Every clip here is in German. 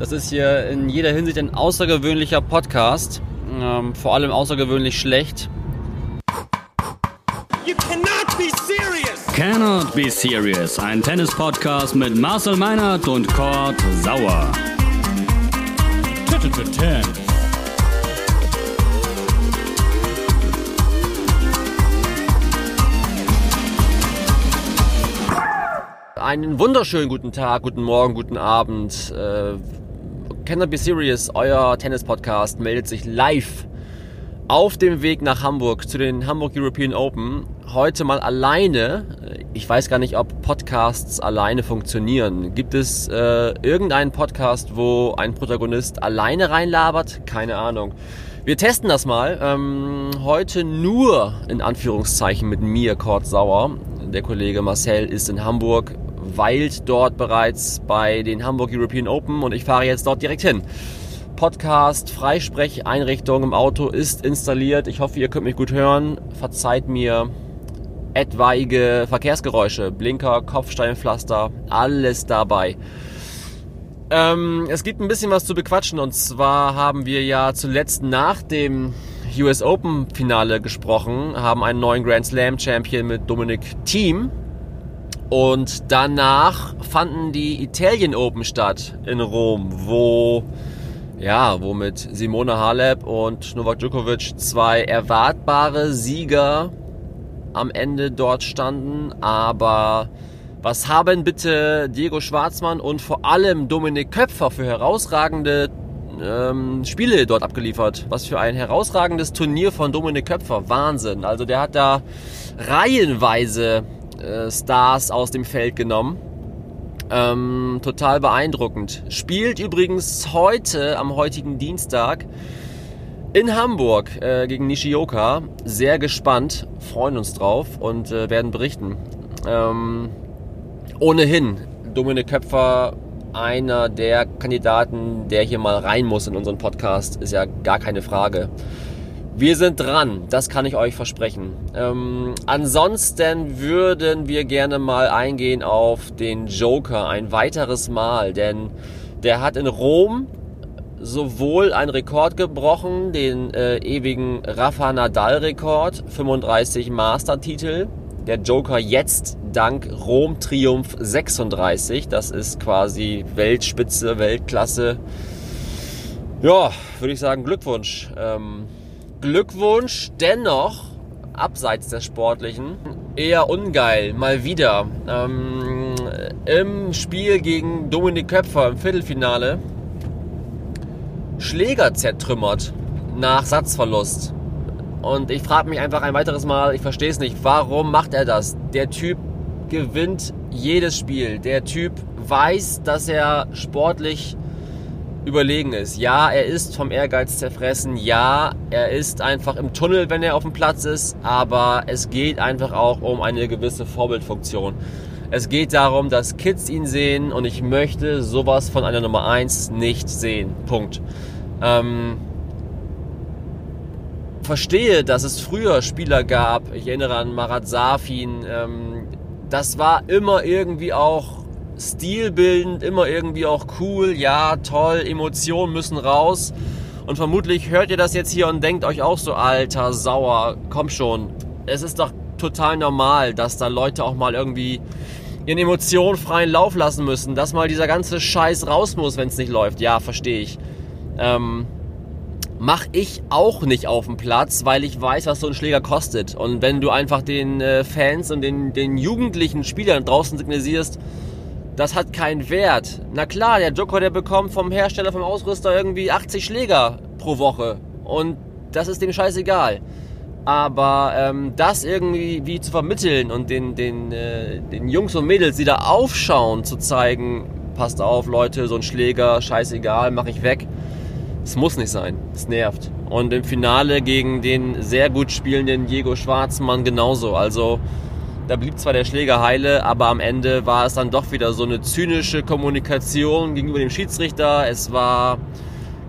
Das ist hier in jeder Hinsicht ein außergewöhnlicher Podcast. Ähm, vor allem außergewöhnlich schlecht. You cannot be serious! Cannot Be Serious, ein Tennis-Podcast mit Marcel Meinert und Kurt Sauer. Einen wunderschönen guten Tag, guten Morgen, guten Abend. Äh, Cannot Be Serious, euer Tennis-Podcast, meldet sich live auf dem Weg nach Hamburg zu den Hamburg European Open. Heute mal alleine. Ich weiß gar nicht, ob Podcasts alleine funktionieren. Gibt es äh, irgendeinen Podcast, wo ein Protagonist alleine reinlabert? Keine Ahnung. Wir testen das mal. Ähm, heute nur in Anführungszeichen mit mir, Kurt Sauer. Der Kollege Marcel ist in Hamburg, weilt dort bereits bei den Hamburg European Open und ich fahre jetzt dort direkt hin. Podcast, Freisprecheinrichtung im Auto ist installiert. Ich hoffe, ihr könnt mich gut hören. Verzeiht mir etwaige Verkehrsgeräusche, Blinker, Kopfsteinpflaster, alles dabei. Ähm, es gibt ein bisschen was zu bequatschen und zwar haben wir ja zuletzt nach dem US Open Finale gesprochen, haben einen neuen Grand Slam Champion mit Dominic Thiem. Und danach fanden die Italien Open statt in Rom, wo ja, wo mit Simone Halep und Novak Djokovic zwei erwartbare Sieger am Ende dort standen, aber was haben bitte Diego Schwarzmann und vor allem Dominik Köpfer für herausragende ähm, Spiele dort abgeliefert? Was für ein herausragendes Turnier von Dominik Köpfer. Wahnsinn. Also der hat da reihenweise äh, Stars aus dem Feld genommen. Ähm, total beeindruckend. Spielt übrigens heute, am heutigen Dienstag, in Hamburg äh, gegen Nishioka. Sehr gespannt, freuen uns drauf und äh, werden berichten. Ähm, ohnehin, Dominik Köpfer, einer der Kandidaten, der hier mal rein muss in unseren Podcast, ist ja gar keine Frage. Wir sind dran, das kann ich euch versprechen. Ähm, ansonsten würden wir gerne mal eingehen auf den Joker ein weiteres Mal, denn der hat in Rom sowohl einen Rekord gebrochen, den äh, ewigen Rafa Nadal-Rekord, 35 Master-Titel. Der Joker jetzt dank Rom Triumph 36, das ist quasi Weltspitze, Weltklasse. Ja, würde ich sagen, Glückwunsch. Ähm, Glückwunsch, dennoch, abseits des Sportlichen, eher ungeil, mal wieder. Ähm, Im Spiel gegen Dominik Köpfer im Viertelfinale Schläger zertrümmert nach Satzverlust. Und ich frage mich einfach ein weiteres Mal, ich verstehe es nicht, warum macht er das? Der Typ gewinnt jedes Spiel. Der Typ weiß, dass er sportlich überlegen ist. Ja, er ist vom Ehrgeiz zerfressen. Ja, er ist einfach im Tunnel, wenn er auf dem Platz ist. Aber es geht einfach auch um eine gewisse Vorbildfunktion. Es geht darum, dass Kids ihn sehen und ich möchte sowas von einer Nummer 1 nicht sehen. Punkt. Ähm, verstehe, dass es früher Spieler gab. Ich erinnere an Marat Safin. Ähm, das war immer irgendwie auch stilbildend, immer irgendwie auch cool, ja, toll, Emotionen müssen raus. Und vermutlich hört ihr das jetzt hier und denkt euch auch so, alter, sauer, komm schon. Es ist doch total normal, dass da Leute auch mal irgendwie ihren Emotionen freien Lauf lassen müssen, dass mal dieser ganze Scheiß raus muss, wenn es nicht läuft. Ja, verstehe ich. Ähm, mach ich auch nicht auf dem Platz, weil ich weiß, was so ein Schläger kostet. Und wenn du einfach den äh, Fans und den, den jugendlichen Spielern draußen signalisierst, das hat keinen Wert. Na klar, der Joker, der bekommt vom Hersteller, vom Ausrüster irgendwie 80 Schläger pro Woche. Und das ist dem scheißegal. Aber ähm, das irgendwie wie zu vermitteln und den, den, äh, den Jungs und Mädels, die da aufschauen, zu zeigen, passt auf, Leute, so ein Schläger, scheißegal, mach ich weg. Es muss nicht sein. Es nervt. Und im Finale gegen den sehr gut spielenden Diego Schwarzmann genauso. Also da blieb zwar der Schläger heile, aber am Ende war es dann doch wieder so eine zynische Kommunikation gegenüber dem Schiedsrichter. Es war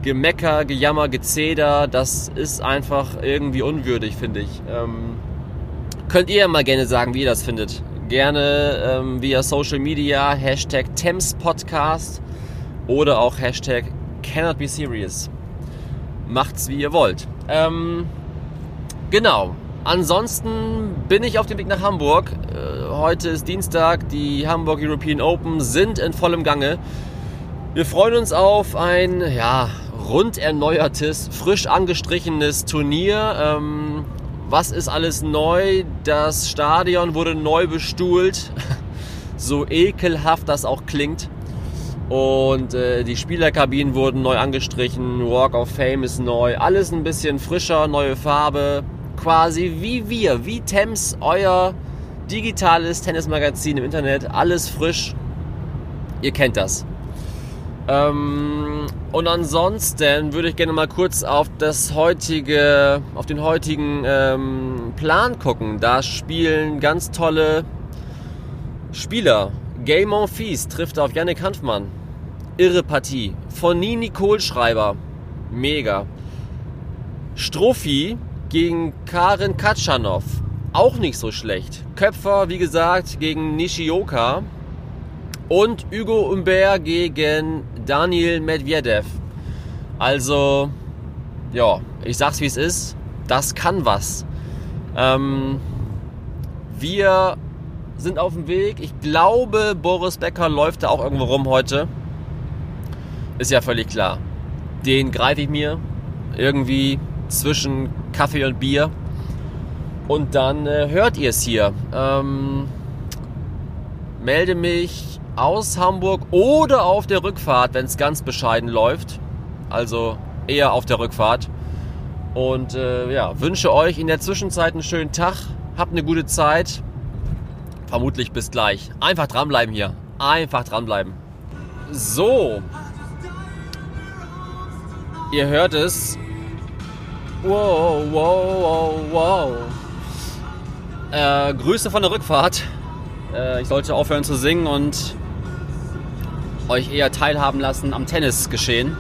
Gemecker, Gejammer, Gezeder. Das ist einfach irgendwie unwürdig, finde ich. Ähm, könnt ihr mal gerne sagen, wie ihr das findet. Gerne ähm, via Social Media, Hashtag Thames Podcast oder auch Hashtag cannot be serious. Macht's wie ihr wollt. Ähm, genau. Ansonsten bin ich auf dem Weg nach Hamburg. Äh, heute ist Dienstag, die Hamburg European Open sind in vollem Gange. Wir freuen uns auf ein ja, rund erneuertes, frisch angestrichenes Turnier. Ähm, was ist alles neu? Das Stadion wurde neu bestuhlt. so ekelhaft das auch klingt. Und äh, die Spielerkabinen wurden neu angestrichen. Walk of Fame ist neu. Alles ein bisschen frischer, neue Farbe quasi wie wir, wie Thames, euer digitales Tennismagazin im Internet, alles frisch. Ihr kennt das. Ähm, und ansonsten würde ich gerne mal kurz auf das heutige, auf den heutigen ähm, Plan gucken. Da spielen ganz tolle Spieler. Gay Monfils trifft auf Yannick Hanfmann. Irre Partie. Von Nini Kohlschreiber. Mega. Strophi gegen Karin Katschanov. Auch nicht so schlecht. Köpfer, wie gesagt, gegen Nishioka. Und Hugo Humbert gegen Daniel Medvedev. Also, ja, ich sag's wie es ist. Das kann was. Ähm, wir sind auf dem Weg. Ich glaube, Boris Becker läuft da auch irgendwo rum heute. Ist ja völlig klar. Den greife ich mir irgendwie zwischen Kaffee und Bier. Und dann äh, hört ihr es hier. Ähm, melde mich aus Hamburg oder auf der Rückfahrt, wenn es ganz bescheiden läuft. Also eher auf der Rückfahrt. Und äh, ja, wünsche euch in der Zwischenzeit einen schönen Tag. Habt eine gute Zeit. Vermutlich bis gleich. Einfach dranbleiben hier. Einfach dranbleiben. So. Ihr hört es. Wow, wow, wow, wow. Äh, Grüße von der Rückfahrt. Äh, ich sollte aufhören zu singen und euch eher teilhaben lassen am Tennisgeschehen.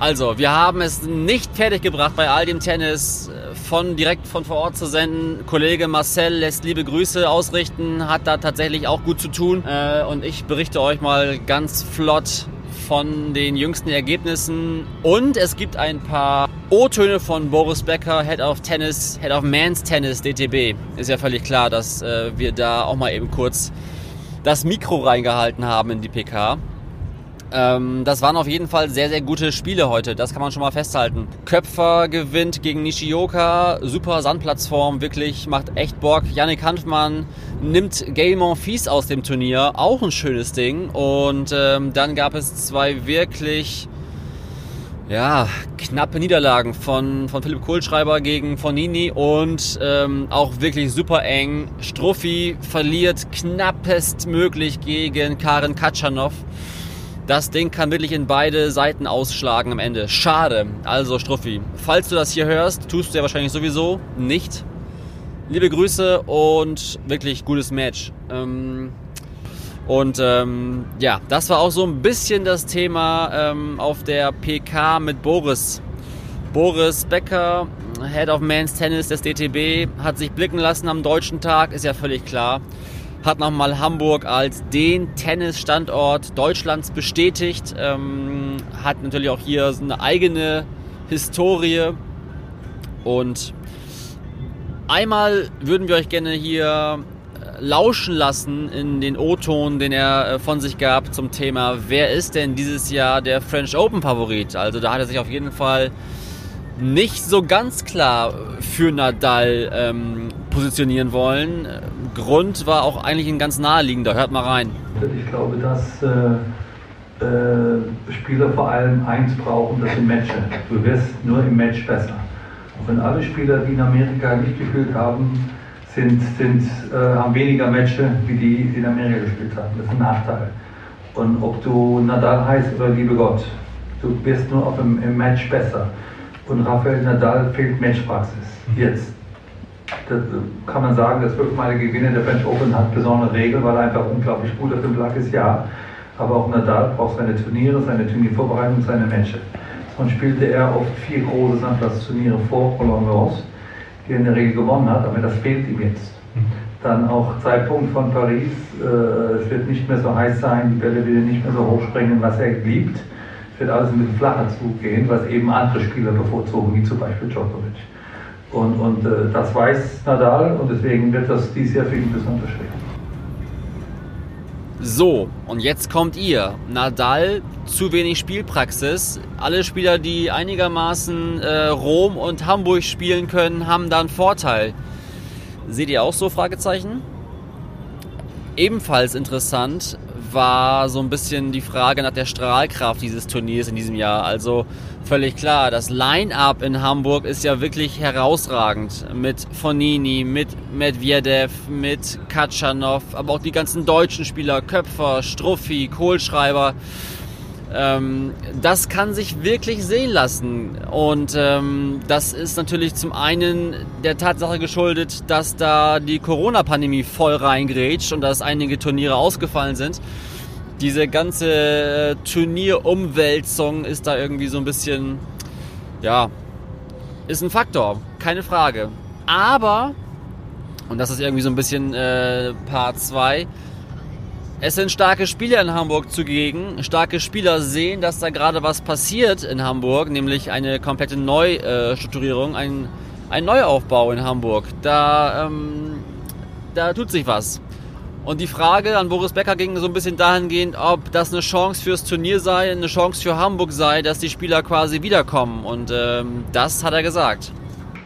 Also, wir haben es nicht fertiggebracht, bei all dem Tennis äh, von direkt von vor Ort zu senden. Kollege Marcel lässt liebe Grüße ausrichten, hat da tatsächlich auch gut zu tun. Äh, und ich berichte euch mal ganz flott von den jüngsten Ergebnissen. Und es gibt ein paar O-Töne von Boris Becker, Head of Tennis, Head of Men's Tennis, DTB. Ist ja völlig klar, dass äh, wir da auch mal eben kurz das Mikro reingehalten haben in die PK. Ähm, das waren auf jeden Fall sehr, sehr gute Spiele heute. Das kann man schon mal festhalten. Köpfer gewinnt gegen Nishioka. Super Sandplatzform, wirklich, macht echt Bock. Yannick Hanfmann nimmt Gael Monfils aus dem Turnier. Auch ein schönes Ding. Und ähm, dann gab es zwei wirklich ja, knappe Niederlagen von, von Philipp Kohlschreiber gegen Fonini und ähm, auch wirklich super eng. Struffi verliert knappestmöglich gegen Karin Katschanov. Das Ding kann wirklich in beide Seiten ausschlagen am Ende. Schade. Also Struffi, falls du das hier hörst, tust du ja wahrscheinlich sowieso nicht. Liebe Grüße und wirklich gutes Match. Ähm, und ähm, ja, das war auch so ein bisschen das Thema ähm, auf der PK mit Boris. Boris Becker, Head of Men's Tennis des DTB, hat sich blicken lassen am deutschen Tag, ist ja völlig klar hat nochmal Hamburg als den Tennisstandort Deutschlands bestätigt. Ähm, hat natürlich auch hier eine eigene Historie. Und einmal würden wir euch gerne hier äh, lauschen lassen in den O-Ton, den er äh, von sich gab zum Thema, wer ist denn dieses Jahr der French Open Favorit? Also da hat er sich auf jeden Fall nicht so ganz klar für Nadal ähm, positionieren wollen. Grund war auch eigentlich ein ganz naheliegender. Hört mal rein. Ich glaube, dass äh, äh, Spieler vor allem eins brauchen, das sind Matches. Du wirst nur im Match besser. Und wenn alle Spieler, die in Amerika nicht gespielt haben, sind, sind, äh, haben weniger Matches, wie die in Amerika gespielt haben. Das ist ein Nachteil. Und ob du Nadal heißt oder liebe Gott, du wirst nur auf dem, im Match besser. Und Rafael Nadal fehlt Matchpraxis. Jetzt das kann man sagen, der fünfmalige Gewinner der French Open hat besondere Regeln, weil er einfach unglaublich gut auf dem Blatt ist, ja. Aber auch Nadal braucht seine Turniere, seine Turniervorbereitung, seine Matches. Und spielte er oft vier große Sandplatzturniere vor Roland Garros, die er in der Regel gewonnen hat, aber das fehlt ihm jetzt. dann auch Zeitpunkt von Paris. Äh, es wird nicht mehr so heiß sein, die Bälle werden nicht mehr so hoch springen, was er liebt. Es wird alles ein bisschen flacher zugehen, was eben andere Spieler bevorzugen, wie zum Beispiel Djokovic. Und, und äh, das weiß Nadal und deswegen wird das dieses Jahr für ihn besonders schwer. So, und jetzt kommt ihr. Nadal, zu wenig Spielpraxis. Alle Spieler, die einigermaßen äh, Rom und Hamburg spielen können, haben da einen Vorteil. Seht ihr auch so Fragezeichen? Ebenfalls interessant war so ein bisschen die Frage nach der Strahlkraft dieses Turniers in diesem Jahr. Also völlig klar, das Line-up in Hamburg ist ja wirklich herausragend. Mit Fonini, mit Medvedev, mit Katschanov, aber auch die ganzen deutschen Spieler, Köpfer, Struffi, Kohlschreiber. Ähm, das kann sich wirklich sehen lassen. Und ähm, das ist natürlich zum einen der Tatsache geschuldet, dass da die Corona-Pandemie voll reingrätscht und dass einige Turniere ausgefallen sind. Diese ganze äh, Turnierumwälzung ist da irgendwie so ein bisschen, ja, ist ein Faktor, keine Frage. Aber, und das ist irgendwie so ein bisschen äh, Part 2, es sind starke Spieler in Hamburg zugegen. Starke Spieler sehen, dass da gerade was passiert in Hamburg, nämlich eine komplette Neustrukturierung, ein, ein Neuaufbau in Hamburg. Da, ähm, da tut sich was. Und die Frage an Boris Becker ging so ein bisschen dahingehend, ob das eine Chance fürs Turnier sei, eine Chance für Hamburg sei, dass die Spieler quasi wiederkommen. Und ähm, das hat er gesagt.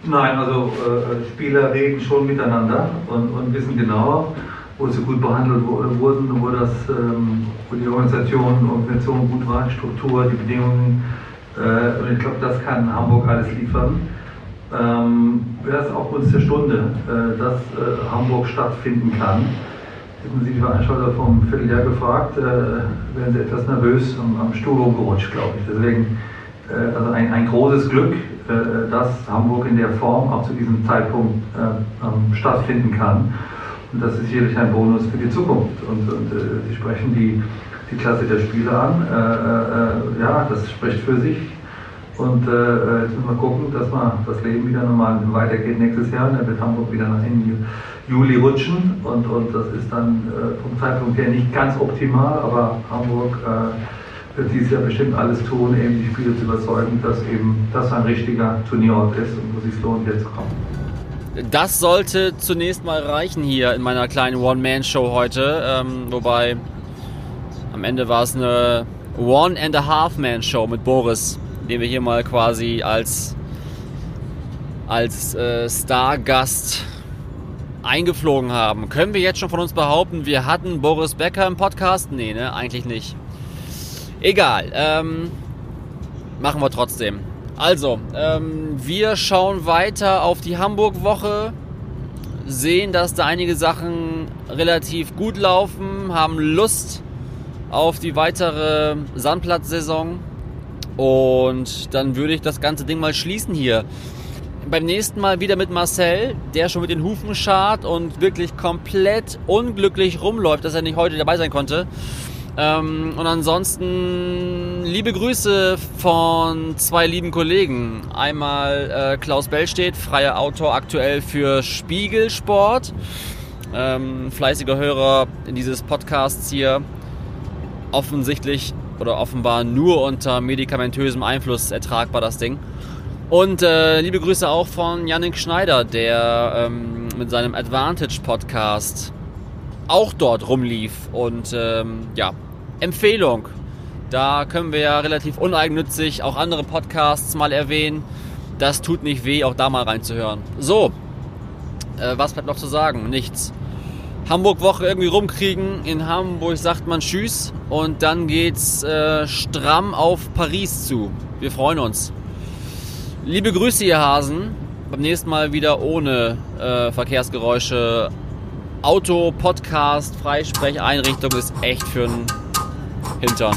Nein, also äh, Spieler reden schon miteinander und, und wissen genau, wo sie gut behandelt wurden, wo, das, ähm, wo die Organisation, Organisation gut war, die Struktur, die Bedingungen. Äh, und ich glaube, das kann Hamburg alles liefern. Ähm, Wäre es auch uns der Stunde, äh, dass äh, Hamburg stattfinden kann. Hätten Sie die Veranstalter vom Vierteljahr gefragt, äh, wären Sie etwas nervös am, am Stuhl rumgerutscht, glaube ich. Deswegen äh, also ein, ein großes Glück, äh, dass Hamburg in der Form auch zu diesem Zeitpunkt ähm, stattfinden kann. Und das ist sicherlich ein Bonus für die Zukunft. Und, und äh, Sie sprechen die, die Klasse der Spieler an. Äh, äh, ja, das spricht für sich. Und äh, äh, jetzt müssen wir gucken, dass man das Leben wieder normal weitergeht nächstes Jahr. Dann wird Hamburg wieder nach Ende Juli rutschen. Und, und das ist dann äh, vom Zeitpunkt her nicht ganz optimal, aber Hamburg wird dieses Jahr bestimmt alles tun, eben die Spieler zu überzeugen, dass eben das ein richtiger Turnierort ist und wo es sich lohnt, jetzt zu kommen. Das sollte zunächst mal reichen hier in meiner kleinen One-Man-Show heute. Ähm, wobei am Ende war es eine One-and-a-Half-Man-Show mit Boris, den wir hier mal quasi als, als äh, Stargast eingeflogen haben. Können wir jetzt schon von uns behaupten, wir hatten Boris Becker im Podcast? Nee, ne? Eigentlich nicht. Egal. Ähm, machen wir trotzdem. Also, ähm, wir schauen weiter auf die Hamburg-Woche, sehen, dass da einige Sachen relativ gut laufen, haben Lust auf die weitere Sandplatzsaison und dann würde ich das ganze Ding mal schließen hier. Beim nächsten Mal wieder mit Marcel, der schon mit den Hufen schart und wirklich komplett unglücklich rumläuft, dass er nicht heute dabei sein konnte. Ähm, und ansonsten liebe Grüße von zwei lieben Kollegen. Einmal äh, Klaus Bellstedt, freier Autor aktuell für Spiegelsport. Ähm, fleißiger Hörer dieses Podcasts hier. Offensichtlich oder offenbar nur unter medikamentösem Einfluss ertragbar das Ding. Und äh, liebe Grüße auch von Yannick Schneider, der ähm, mit seinem Advantage Podcast auch dort rumlief und ähm, ja, Empfehlung. Da können wir ja relativ uneigennützig auch andere Podcasts mal erwähnen. Das tut nicht weh, auch da mal reinzuhören. So, äh, was bleibt noch zu sagen? Nichts. Hamburg-Woche irgendwie rumkriegen. In Hamburg sagt man Tschüss und dann geht's äh, stramm auf Paris zu. Wir freuen uns. Liebe Grüße, ihr Hasen. Beim nächsten Mal wieder ohne äh, Verkehrsgeräusche. Auto, Podcast, Freisprecheinrichtung ist echt für einen Hintern.